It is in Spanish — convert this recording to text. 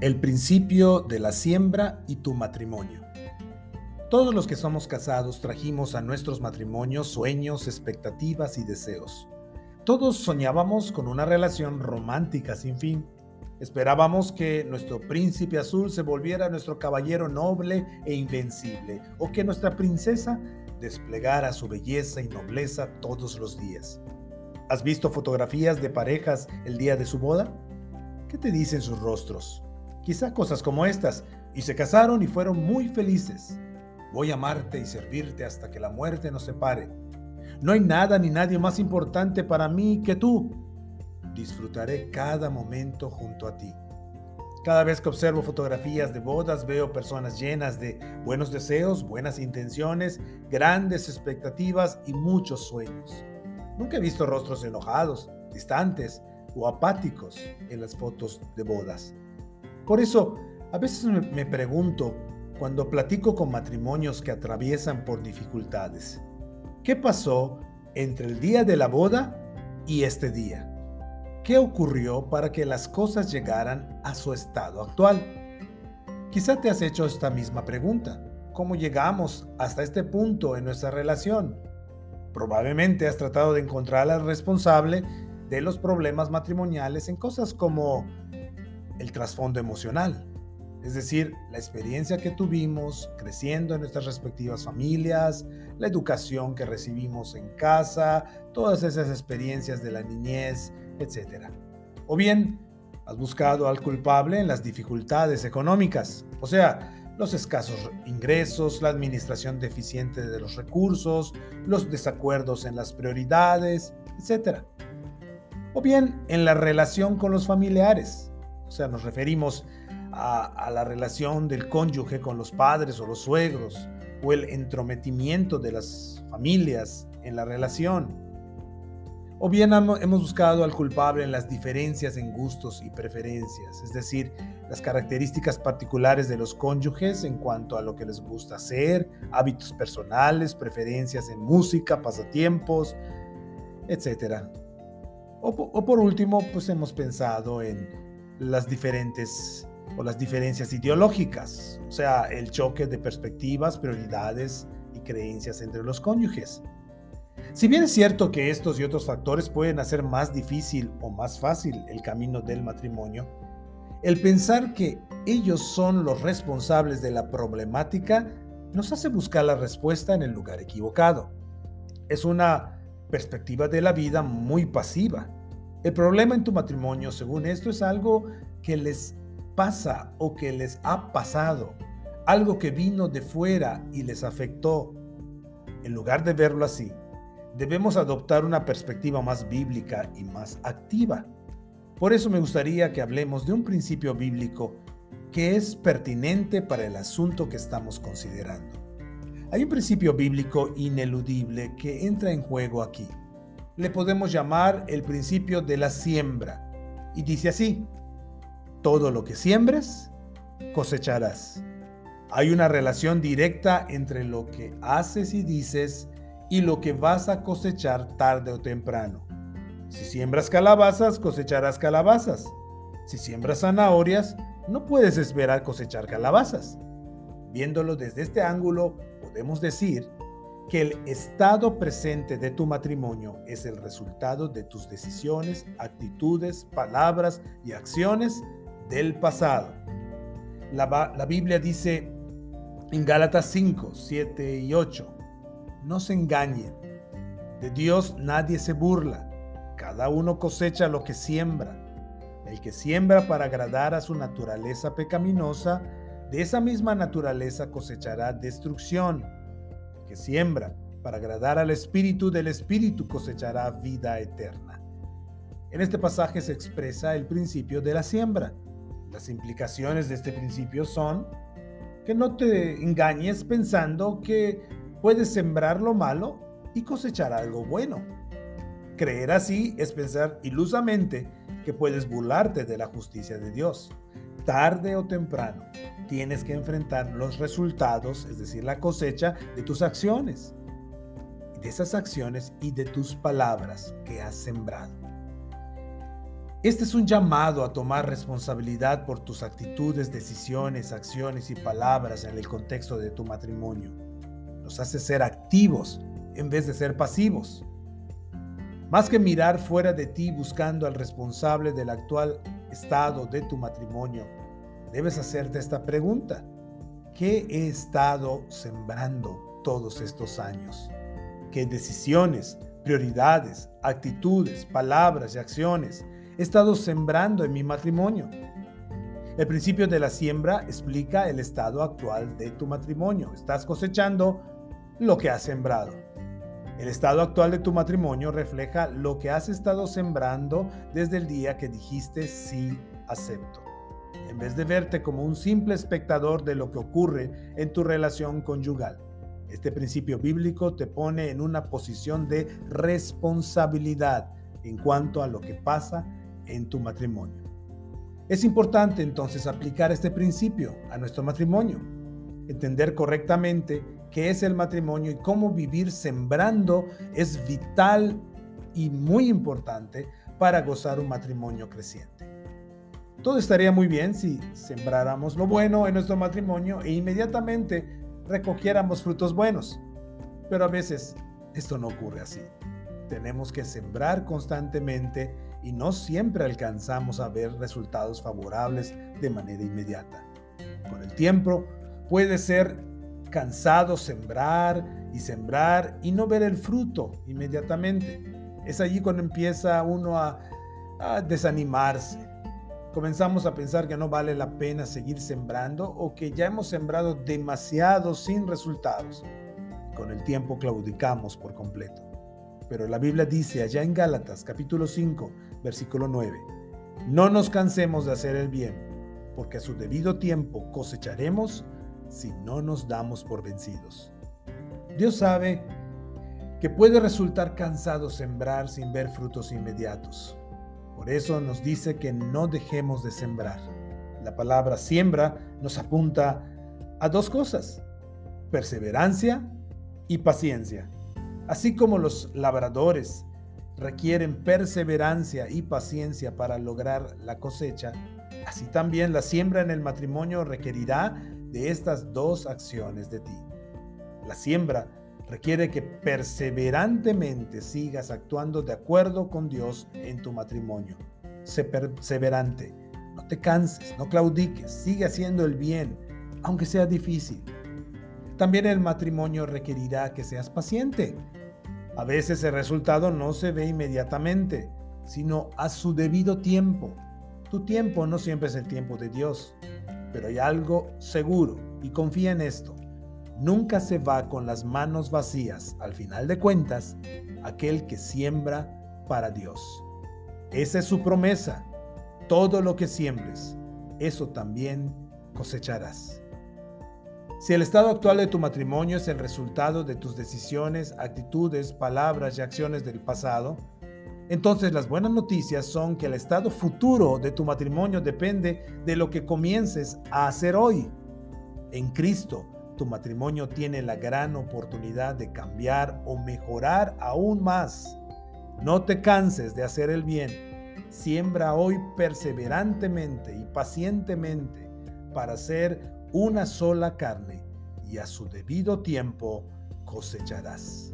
El principio de la siembra y tu matrimonio. Todos los que somos casados trajimos a nuestros matrimonios sueños, expectativas y deseos. Todos soñábamos con una relación romántica sin fin. Esperábamos que nuestro príncipe azul se volviera nuestro caballero noble e invencible, o que nuestra princesa desplegara su belleza y nobleza todos los días. ¿Has visto fotografías de parejas el día de su boda? ¿Qué te dicen sus rostros? Quizá cosas como estas, y se casaron y fueron muy felices. Voy a amarte y servirte hasta que la muerte nos separe. No hay nada ni nadie más importante para mí que tú. Disfrutaré cada momento junto a ti. Cada vez que observo fotografías de bodas veo personas llenas de buenos deseos, buenas intenciones, grandes expectativas y muchos sueños. Nunca he visto rostros enojados, distantes o apáticos en las fotos de bodas. Por eso, a veces me, pregunto, cuando platico con matrimonios que atraviesan por dificultades, ¿qué pasó entre el día de la boda y este día? ¿Qué ocurrió para que las cosas llegaran a su estado actual? Quizá te has hecho esta misma pregunta. ¿Cómo llegamos hasta este punto en nuestra relación? Probablemente has tratado de encontrar al responsable de los problemas matrimoniales en cosas como el trasfondo emocional, es decir, la experiencia que tuvimos creciendo en nuestras respectivas familias, la educación que recibimos en casa, todas esas experiencias de la niñez, etc. O bien, has buscado al culpable en las dificultades económicas, o sea, los escasos ingresos, la administración deficiente de los recursos, los desacuerdos en las prioridades, etc. O bien en la relación con los familiares, o sea, nos referimos a, la relación del cónyuge con los padres o los suegros, o el entrometimiento de las familias en la relación. O bien hemos buscado al culpable en las diferencias en gustos y preferencias, es decir, las características particulares de los cónyuges en cuanto a lo que les gusta hacer, hábitos personales, preferencias en música, pasatiempos, etc. O, o por último, pues hemos pensado en las diferentes o las diferencias ideológicas, o sea, el choque de perspectivas, prioridades y creencias entre los cónyuges. Si bien es cierto que estos y otros factores pueden hacer más difícil o más fácil el camino del matrimonio, el pensar que ellos son los responsables de la problemática nos hace buscar la respuesta en el lugar equivocado. Es una perspectiva de la vida muy pasiva el problema en tu matrimonio, según esto, es algo que les pasa o que les ha pasado, algo que vino de fuera y les afectó. En lugar de verlo así, debemos adoptar una perspectiva más bíblica y más activa. Por eso me gustaría que hablemos de un principio bíblico que es pertinente para el asunto que estamos considerando. Hay un principio bíblico ineludible que entra en juego aquí le podemos llamar el principio de la siembra. Y dice así, todo lo que siembres, cosecharás. Hay una relación directa entre lo que haces y dices y lo que vas a cosechar tarde o temprano. Si siembras calabazas, cosecharás calabazas. Si siembras zanahorias, no puedes esperar cosechar calabazas. Viéndolo desde este ángulo, podemos decir que el estado presente de tu matrimonio es el resultado de tus decisiones, actitudes, palabras y acciones del pasado. La, Biblia dice en Gálatas 5, 7 y 8, no se engañen, de Dios nadie se burla, cada uno cosecha lo que siembra. El que siembra para agradar a su naturaleza pecaminosa, de esa misma naturaleza cosechará destrucción que siembra para agradar al Espíritu, del Espíritu cosechará vida eterna. En este pasaje se expresa el principio de la siembra. Las implicaciones de este principio son que no te engañes pensando que puedes sembrar lo malo y cosechar algo bueno. Creer así es pensar ilusamente que puedes burlarte de la justicia de Dios. Tarde o temprano, tienes que enfrentar los resultados, es decir, la cosecha de tus acciones, de esas acciones y de tus palabras que has sembrado. Este es un llamado a tomar responsabilidad por tus actitudes, decisiones, acciones y palabras en el contexto de tu matrimonio. Nos hace ser activos en vez de ser pasivos. Más que mirar fuera de ti buscando al responsable del actual estado de tu matrimonio, debes hacerte esta pregunta. ¿Qué he estado sembrando todos estos años? ¿Qué decisiones, prioridades, actitudes, palabras y acciones he estado sembrando en mi matrimonio? El principio de la siembra explica el estado actual de tu matrimonio. Estás cosechando lo que has sembrado. El estado actual de tu matrimonio refleja lo que has estado sembrando desde el día que dijiste sí acepto. En vez de verte como un simple espectador de lo que ocurre en tu relación conyugal. Este principio bíblico te pone en una posición de responsabilidad en cuanto a lo que pasa en tu matrimonio. Es importante entonces aplicar este principio a nuestro matrimonio, entender correctamente qué es el matrimonio y cómo vivir sembrando es vital y muy importante para gozar un matrimonio creciente. Todo estaría muy bien si sembráramos lo bueno en nuestro matrimonio e inmediatamente recogiéramos frutos buenos. Pero a veces esto no ocurre así. Tenemos que sembrar constantemente y no siempre alcanzamos a ver resultados favorables de manera inmediata. Con el tiempo puede ser cansado sembrar y sembrar y no ver el fruto inmediatamente. Es allí cuando empieza uno a, desanimarse. Comenzamos a pensar que no vale la pena seguir sembrando o que ya hemos sembrado demasiado sin resultados. Con el tiempo claudicamos por completo. Pero la Biblia dice allá en Gálatas capítulo 5, versículo 9, no nos cansemos de hacer el bien, porque a su debido tiempo cosecharemos si no nos damos por vencidos. Dios sabe que puede resultar cansado sembrar sin ver frutos inmediatos. Por eso nos dice que no dejemos de sembrar. La palabra siembra nos apunta a dos cosas, perseverancia y paciencia. Así como los labradores requieren perseverancia y paciencia para lograr la cosecha, así también la siembra en el matrimonio requerirá de estas dos acciones de ti. La siembra requiere que perseverantemente sigas actuando de acuerdo con Dios en tu matrimonio. Sé perseverante, no te canses, no claudiques, sigue haciendo el bien, aunque sea difícil. También el matrimonio requerirá que seas paciente. A veces el resultado no se ve inmediatamente, sino a su debido tiempo. Tu tiempo no siempre es el tiempo de Dios. Pero hay algo seguro y confía en esto. Nunca se va con las manos vacías, al final de cuentas, aquel que siembra para Dios. Esa es su promesa. Todo lo que siembres, eso también cosecharás. Si el estado actual de tu matrimonio es el resultado de tus decisiones, actitudes, palabras y acciones del pasado, entonces las buenas noticias son que el estado futuro de tu matrimonio depende de lo que comiences a hacer hoy. En Cristo, tu matrimonio tiene la gran oportunidad de cambiar o mejorar aún más. No te canses de hacer el bien. Siembra hoy perseverantemente y pacientemente para ser una sola carne y a su debido tiempo cosecharás.